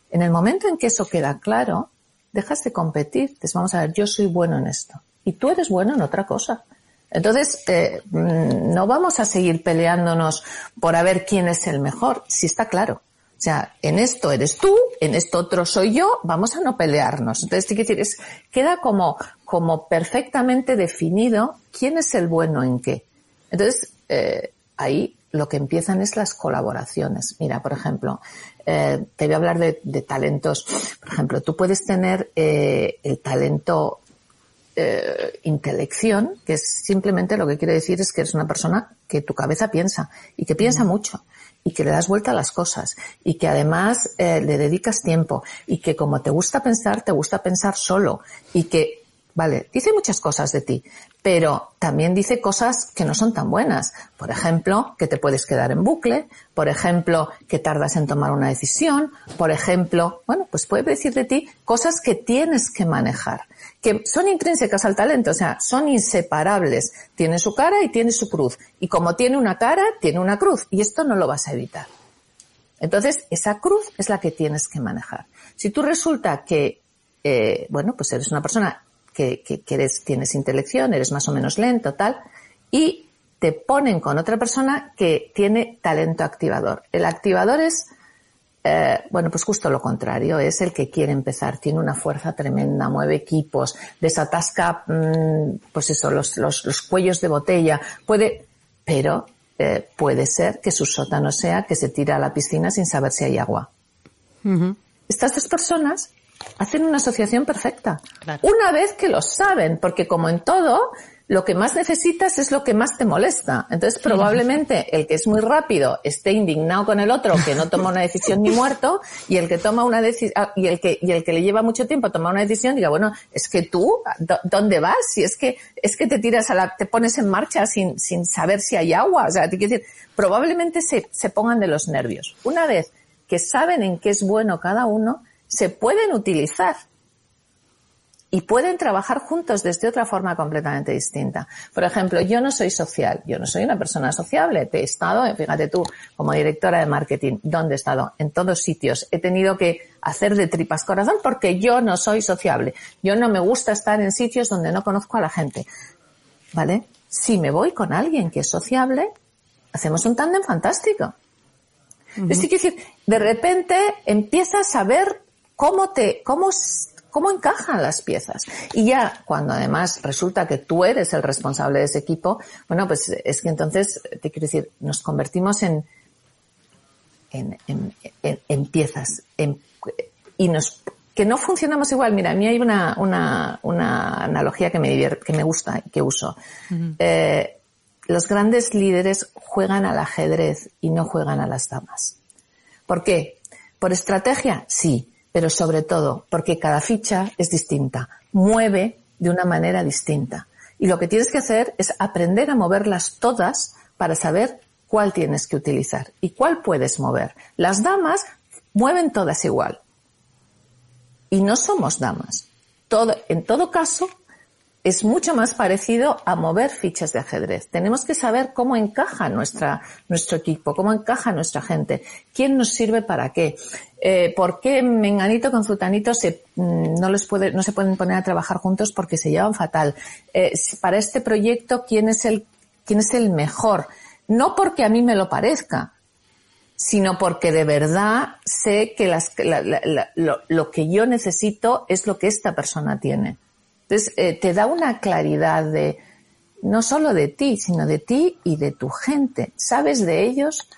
En el momento en que eso queda claro, dejas de competir. Dices, vamos a ver, yo soy bueno en esto y tú eres bueno en otra cosa. Entonces, eh, no vamos a seguir peleándonos por a ver quién es el mejor, si está claro. O sea, en esto eres tú, en esto otro soy yo, vamos a no pelearnos. Entonces, quiere decir, es, queda como, como perfectamente definido quién es el bueno en qué. Entonces, eh, ahí lo que empiezan es las colaboraciones. Mira, por ejemplo, eh, te voy a hablar de, de, talentos. Por ejemplo, tú puedes tener eh, el talento eh, intelección, que es simplemente lo que quiere decir es que eres una persona que tu cabeza piensa y que piensa mucho y que le das vuelta a las cosas y que además eh, le dedicas tiempo y que como te gusta pensar, te gusta pensar solo y que Vale, dice muchas cosas de ti, pero también dice cosas que no son tan buenas. Por ejemplo, que te puedes quedar en bucle, por ejemplo, que tardas en tomar una decisión, por ejemplo, bueno, pues puede decir de ti cosas que tienes que manejar, que son intrínsecas al talento, o sea, son inseparables. Tiene su cara y tiene su cruz. Y como tiene una cara, tiene una cruz. Y esto no lo vas a evitar. Entonces, esa cruz es la que tienes que manejar. Si tú resulta que, eh, bueno, pues eres una persona que, que, que eres, tienes intelección, eres más o menos lento, tal, y te ponen con otra persona que tiene talento activador. El activador es, eh, bueno, pues justo lo contrario, es el que quiere empezar, tiene una fuerza tremenda, mueve equipos, desatasca, mmm, pues eso, los, los, los, cuellos de botella, puede, pero eh, puede ser que su sótano sea que se tira a la piscina sin saber si hay agua. Uh -huh. Estas dos personas hacen una asociación perfecta. Claro. Una vez que lo saben, porque como en todo, lo que más necesitas es lo que más te molesta. Entonces, probablemente el que es muy rápido esté indignado con el otro que no toma una decisión ni muerto y el que toma una decisión ah, y el que y el que le lleva mucho tiempo a tomar una decisión diga, bueno, es que tú ¿dónde vas? Si es que es que te tiras a la te pones en marcha sin sin saber si hay agua, o sea, te quiero decir, probablemente se se pongan de los nervios. Una vez que saben en qué es bueno cada uno, se pueden utilizar y pueden trabajar juntos desde otra forma completamente distinta. Por ejemplo, yo no soy social, yo no soy una persona sociable. Te he estado, fíjate tú, como directora de marketing, ¿dónde he estado? En todos sitios. He tenido que hacer de tripas corazón porque yo no soy sociable. Yo no me gusta estar en sitios donde no conozco a la gente. ¿Vale? Si me voy con alguien que es sociable, hacemos un tándem fantástico. Es decir, de repente empiezas a ver cómo te, cómo cómo encajan las piezas. Y ya cuando además resulta que tú eres el responsable de ese equipo, bueno, pues es que entonces, te quiero decir, nos convertimos en, en, en, piezas y nos que no funcionamos igual. Mira, a mí hay una, una, una analogía que me divierte, que me gusta y que uso. Eh, los grandes líderes juegan al ajedrez y no juegan a las damas. ¿Por qué? ¿Por estrategia? Sí pero sobre todo porque cada ficha es distinta, mueve de una manera distinta. Y lo que tienes que hacer es aprender a moverlas todas para saber cuál tienes que utilizar y cuál puedes mover. Las damas mueven todas igual. Y no somos damas. Todo, en todo caso, es mucho más parecido a mover fichas de ajedrez. Tenemos que saber cómo encaja nuestro equipo, cómo encaja nuestra gente, quién nos sirve para qué, eh, por qué Menganito con Zutanito se, mm, no, les puede, no se pueden poner a trabajar juntos porque se llevan fatal. Eh, para este proyecto, quién es el, quién es el mejor. No porque a mí me lo parezca, sino porque de verdad sé que las, lo que yo necesito es lo que esta persona tiene. Entonces, eh, te da una claridad de, no solo de ti, sino de ti y de tu gente. Sabes de ellos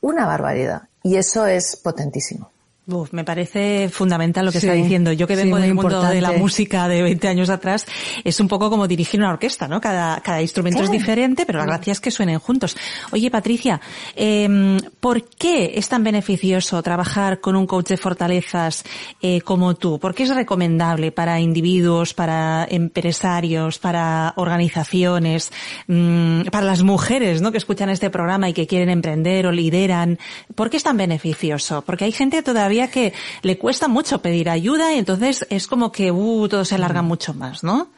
una barbaridad. Y eso es potentísimo
me parece fundamental lo que está diciendo. Yo que vengo del mundo de la música de 20 años atrás, es un poco como dirigir una orquesta, ¿no? Cada, cada instrumento es diferente, pero la gracia es que suenen juntos. Oye, Patricia, eh, ¿por qué es tan beneficioso trabajar con un coach de fortalezas eh, como tú? ¿Por qué es recomendable para individuos, para empresarios, para organizaciones, mmm, para las mujeres, ¿no? Que escuchan este programa y que quieren emprender o lideran? ¿Por qué es tan beneficioso? Porque hay gente todavía que le cuesta mucho pedir ayuda y entonces es como que uh, todo se alarga mm. mucho más, ¿no?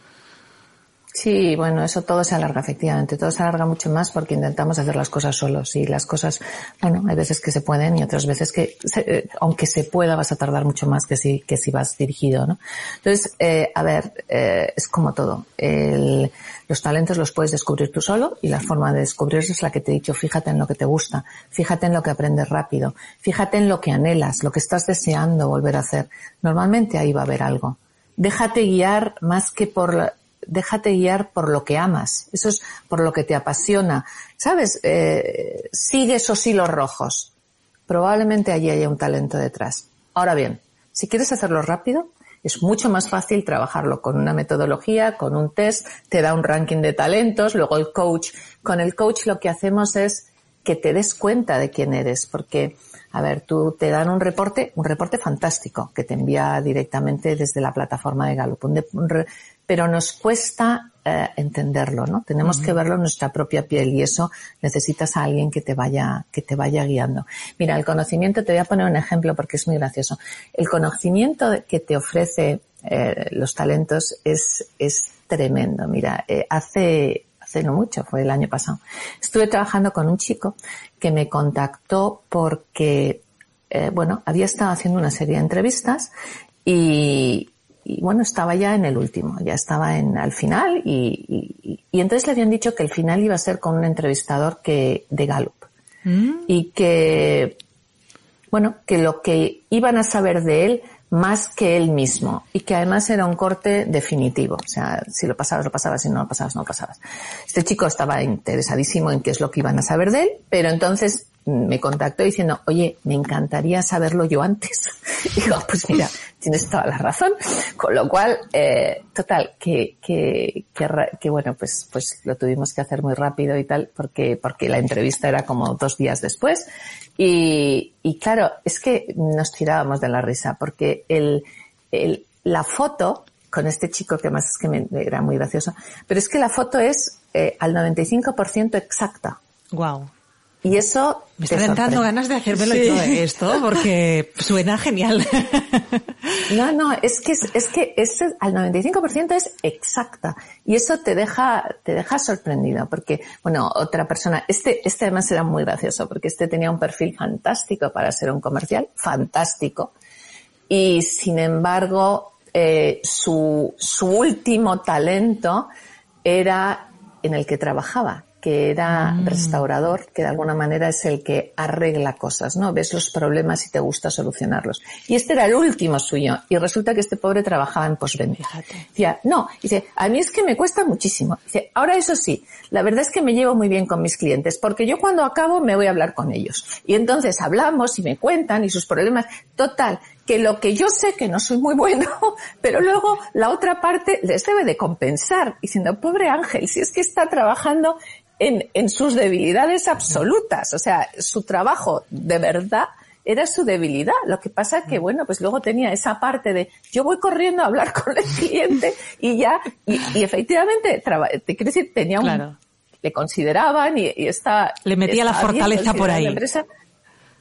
Sí, bueno, eso todo se alarga, efectivamente. Todo se alarga mucho más porque intentamos hacer las cosas solos. Y las cosas, bueno, hay veces que se pueden y otras veces que, eh, aunque se pueda, vas a tardar mucho más que si, que si vas dirigido, ¿no? Entonces, eh, a ver, eh, es como todo. El, los talentos los puedes descubrir tú solo y la forma de descubrirlos es la que te he dicho. Fíjate en lo que te gusta, fíjate en lo que aprendes rápido, fíjate en lo que anhelas, lo que estás deseando volver a hacer. Normalmente ahí va a haber algo. Déjate guiar más que por déjate guiar por lo que amas, eso es por lo que te apasiona. ¿Sabes? Eh, sigue esos hilos rojos. Probablemente allí haya un talento detrás. Ahora bien, si quieres hacerlo rápido, es mucho más fácil trabajarlo con una metodología, con un test, te da un ranking de talentos, luego el coach. Con el coach lo que hacemos es que te des cuenta de quién eres, porque, a ver, tú te dan un reporte, un reporte fantástico que te envía directamente desde la plataforma de Gallup, pero nos cuesta eh, entenderlo, ¿no? Tenemos que verlo en nuestra propia piel y eso necesitas a alguien que te vaya, que te vaya guiando. Mira, el conocimiento, te voy a poner un ejemplo porque es muy gracioso. El conocimiento que te ofrece eh, los talentos es, es tremendo. Mira, eh, hace, hace no mucho, fue el año pasado, estuve trabajando con un chico que me contactó porque, eh, bueno, había estado haciendo una serie de entrevistas y, y bueno, estaba ya en el último, ya estaba en al final y, y, entonces le habían dicho que el final iba a ser con un entrevistador que de Gallup mm. y que bueno, que lo que iban a saber de él más que él mismo y que además era un corte definitivo, o sea, si lo pasabas lo pasabas, si no lo pasabas no lo pasabas. Este chico estaba interesadísimo en qué es lo que iban a saber de él, pero entonces me contactó diciendo, oye, me encantaría saberlo yo antes. [laughs] Digo, pues mira, tienes toda la razón. Con lo cual, eh, total, que, que, que, que, bueno, pues, pues lo tuvimos que hacer muy rápido y tal, porque, porque la entrevista era como dos días después. Y, claro, es que nos tirábamos de la risa, porque el, la foto con este chico que más es que me, era muy gracioso, pero es que la foto es eh, al 95% exacta.
Wow.
Y eso
me está dando ganas de hacérmelo sí. yo esto porque suena genial. [laughs]
No, no, es que es, que es, al 95% es exacta y eso te deja te deja sorprendido porque bueno, otra persona, este este además era muy gracioso porque este tenía un perfil fantástico para ser un comercial, fantástico. Y sin embargo, eh, su, su último talento era en el que trabajaba, que era mm. restaurador, que de alguna manera es el que arregla cosas, ¿no? Ves los problemas y te gusta solucionarlos. Y este era el último suyo. Y resulta que este pobre trabajaba en postventa. Decía, no, dice, a mí es que me cuesta muchísimo. Dice, ahora eso sí, la verdad es que me llevo muy bien con mis clientes, porque yo cuando acabo me voy a hablar con ellos. Y entonces hablamos y me cuentan y sus problemas. Total, que lo que yo sé que no soy muy bueno, [laughs] pero luego la otra parte les debe de compensar, diciendo, pobre Ángel, si es que está trabajando en, en sus debilidades absolutas, o sea, su trabajo de verdad era su debilidad. Lo que pasa que, bueno, pues luego tenía esa parte de yo voy corriendo a hablar [laughs] con el cliente y ya, y, y efectivamente, te quiero decir, tenía un, claro. le consideraban y, y está.
Le metía la fortaleza por ahí.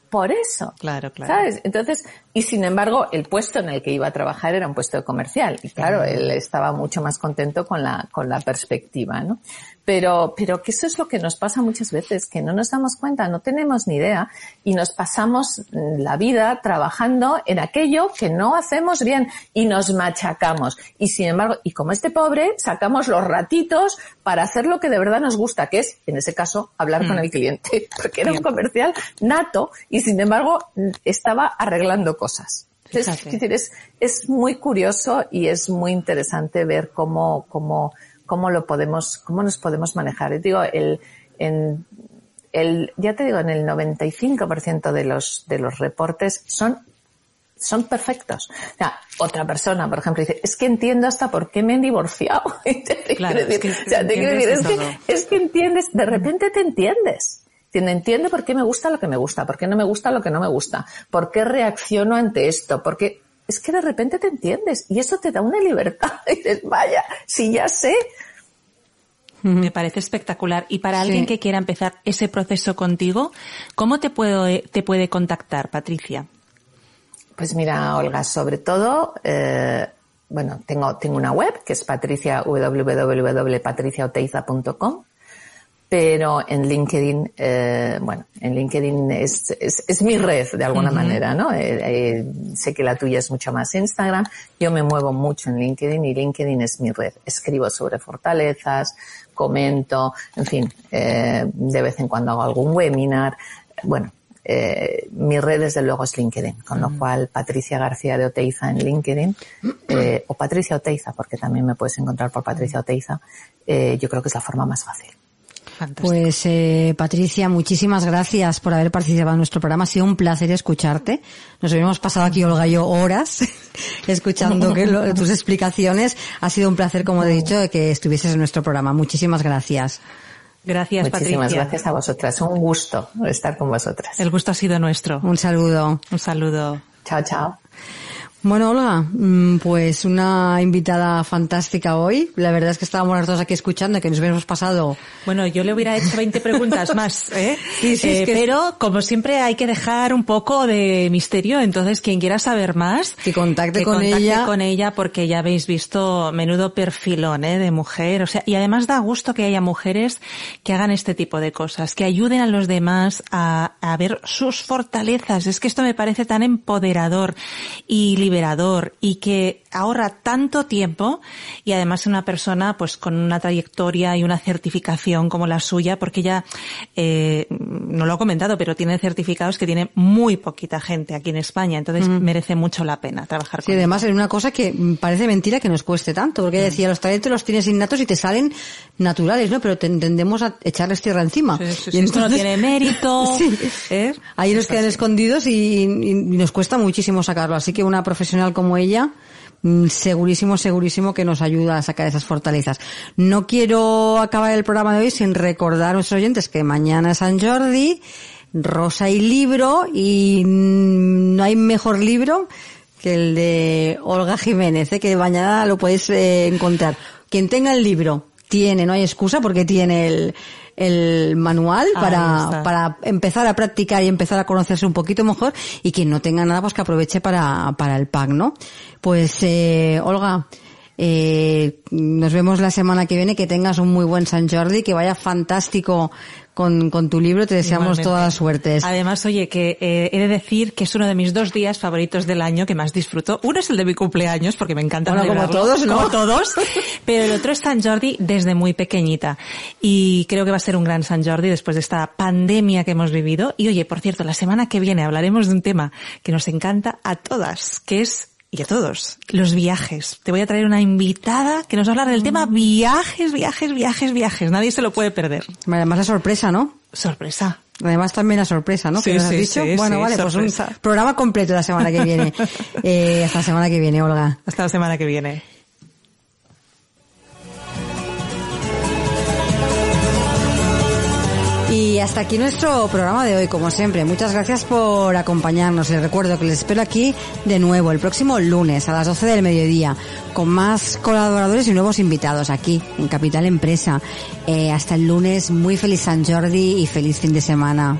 Por eso.
Claro, claro.
¿Sabes? Entonces, y sin embargo, el puesto en el que iba a trabajar era un puesto comercial. Y claro, él estaba mucho más contento con la, con la perspectiva, ¿no? Pero, pero que eso es lo que nos pasa muchas veces, que no nos damos cuenta, no tenemos ni idea y nos pasamos la vida trabajando en aquello que no hacemos bien y nos machacamos. Y sin embargo, y como este pobre, sacamos los ratitos para hacer lo que de verdad nos gusta, que es, en ese caso, hablar mm. con el cliente, [laughs] porque era un comercial nato y sin embargo estaba arreglando cosas. Es, es muy curioso y es muy interesante ver cómo, cómo, cómo lo podemos, cómo nos podemos manejar. Y digo, el, en, el, ya te digo, en el 95% de los, de los reportes son, son perfectos. O sea, otra persona, por ejemplo, dice, es que entiendo hasta por qué me he divorciado. [laughs]
Claro, es que,
o sea, te quiero decir, es que, es que entiendes, de repente te entiendes. Entiende por qué me gusta lo que me gusta, por qué no me gusta lo que no me gusta, por qué reacciono ante esto, porque es que de repente te entiendes y eso te da una libertad. [laughs] Y dices, vaya, si ya sé.
Me parece espectacular. Y para alguien que quiera empezar ese proceso contigo, ¿cómo te, puedo, te puede contactar, Patricia?
Pues mira, Olga, sobre todo, eh, bueno, tengo, tengo una web que es patricia, www.patriciaoteiza.com pero en LinkedIn, eh, bueno, en LinkedIn es, es, es, mi red de alguna uh -huh. manera, ¿no? Eh, eh, sé que la tuya es mucho más Instagram, yo me muevo mucho en LinkedIn y LinkedIn es mi red. Escribo sobre fortalezas, comento, en fin, eh, de vez en cuando hago algún webinar, bueno, eh, mi red desde luego es LinkedIn, con lo cual Patricia García de Oteiza en LinkedIn, eh, o Patricia Oteiza, porque también me puedes encontrar por Patricia Oteiza, eh, yo creo que es la forma más fácil.
Fantástico. Pues eh, Patricia, muchísimas gracias por haber participado en nuestro programa. Ha sido un placer escucharte. Nos habíamos pasado aquí, Olga y yo, horas [laughs] escuchando que lo, tus explicaciones. Ha sido un placer, como he dicho, que estuvieses en nuestro programa. Muchísimas gracias.
Gracias,
Muchísimas
Patricia.
gracias a vosotras. Un gusto estar con vosotras.
El gusto ha sido nuestro.
Un saludo.
Un saludo.
Chao, chao.
Bueno, Olga, mm, pues una invitada fantástica hoy. La verdad es que estábamos las dos aquí escuchando que nos hubiéramos pasado.
Bueno, yo le hubiera hecho 20 preguntas más, ¿eh? [laughs] Sí, sí, eh, es que... Pero, como siempre, hay que dejar un poco de misterio. Entonces, quien quiera saber más,
que contacte,
que
con,
contacte
ella.
con ella, porque ya habéis visto menudo perfilón, ¿eh? De mujer. O sea, y además da gusto que haya mujeres que hagan este tipo de cosas, que ayuden a los demás a, a ver sus fortalezas. Es que esto me parece tan empoderador y liberador y que ahorra tanto tiempo y además es una persona pues con una trayectoria y una certificación como la suya porque ella eh, no lo ha comentado pero tiene certificados que tiene muy poquita gente aquí en España. Entonces merece mucho la pena trabajar
sí, además es una cosa que parece mentira que nos cueste tanto porque ella decía los talentos los tienes innatos y te salen naturales no pero tendemos a echarles tierra encima.
Y esto no tiene mérito [laughs]
¿eh? ahí nos quedan escondidos y, y nos cuesta muchísimo sacarlo. Así que una profesional como ella Mm, segurísimo, segurísimo que nos ayuda a sacar esas fortalezas. No quiero acabar el programa de hoy sin recordar a nuestros oyentes que mañana es San Jordi, Rosa y libro, y no hay mejor libro que el de Olga Jiménez, ¿eh? que mañana lo podéis eh, encontrar. Quien tenga el libro tiene, no hay excusa porque tiene el, el manual para, para empezar a practicar y empezar a conocerse un poquito mejor y quien no tenga nada pues que aproveche para, para el pack, ¿no? Pues eh, Olga, eh, nos vemos la semana que viene, que tengas un muy buen San Jordi, que vaya fantástico con, con tu libro, te deseamos todas las suertes.
Además, oye, que eh, he de decir que es uno de mis dos días favoritos del año que más disfruto. Uno es el de mi cumpleaños, porque me encanta
bueno, como todos, ¿no?
Como todos. Pero el otro es San Jordi desde muy pequeñita. Y creo que va a ser un gran San Jordi después de esta pandemia que hemos vivido. Y oye, por cierto, la semana que viene hablaremos de un tema que nos encanta a todas, que es y a todos, los viajes. Te voy a traer una invitada que nos va a hablar del tema viajes, viajes, viajes, viajes. Nadie se lo puede perder.
Además la sorpresa, ¿no?
Sorpresa.
Además también la sorpresa, ¿no?
Sí,
que nos has
sí,
dicho.
sí,
bueno, vale, pues un programa completo la semana que viene. [laughs] eh, hasta la semana que viene, Olga.
Hasta la semana que viene.
Y hasta aquí nuestro programa de hoy, como siempre. Muchas gracias por acompañarnos. Les recuerdo que les espero aquí de nuevo el próximo lunes a las 12 del mediodía con más colaboradores y nuevos invitados aquí en Capital Empresa. Eh, hasta el lunes, muy feliz San Jordi y feliz fin de semana.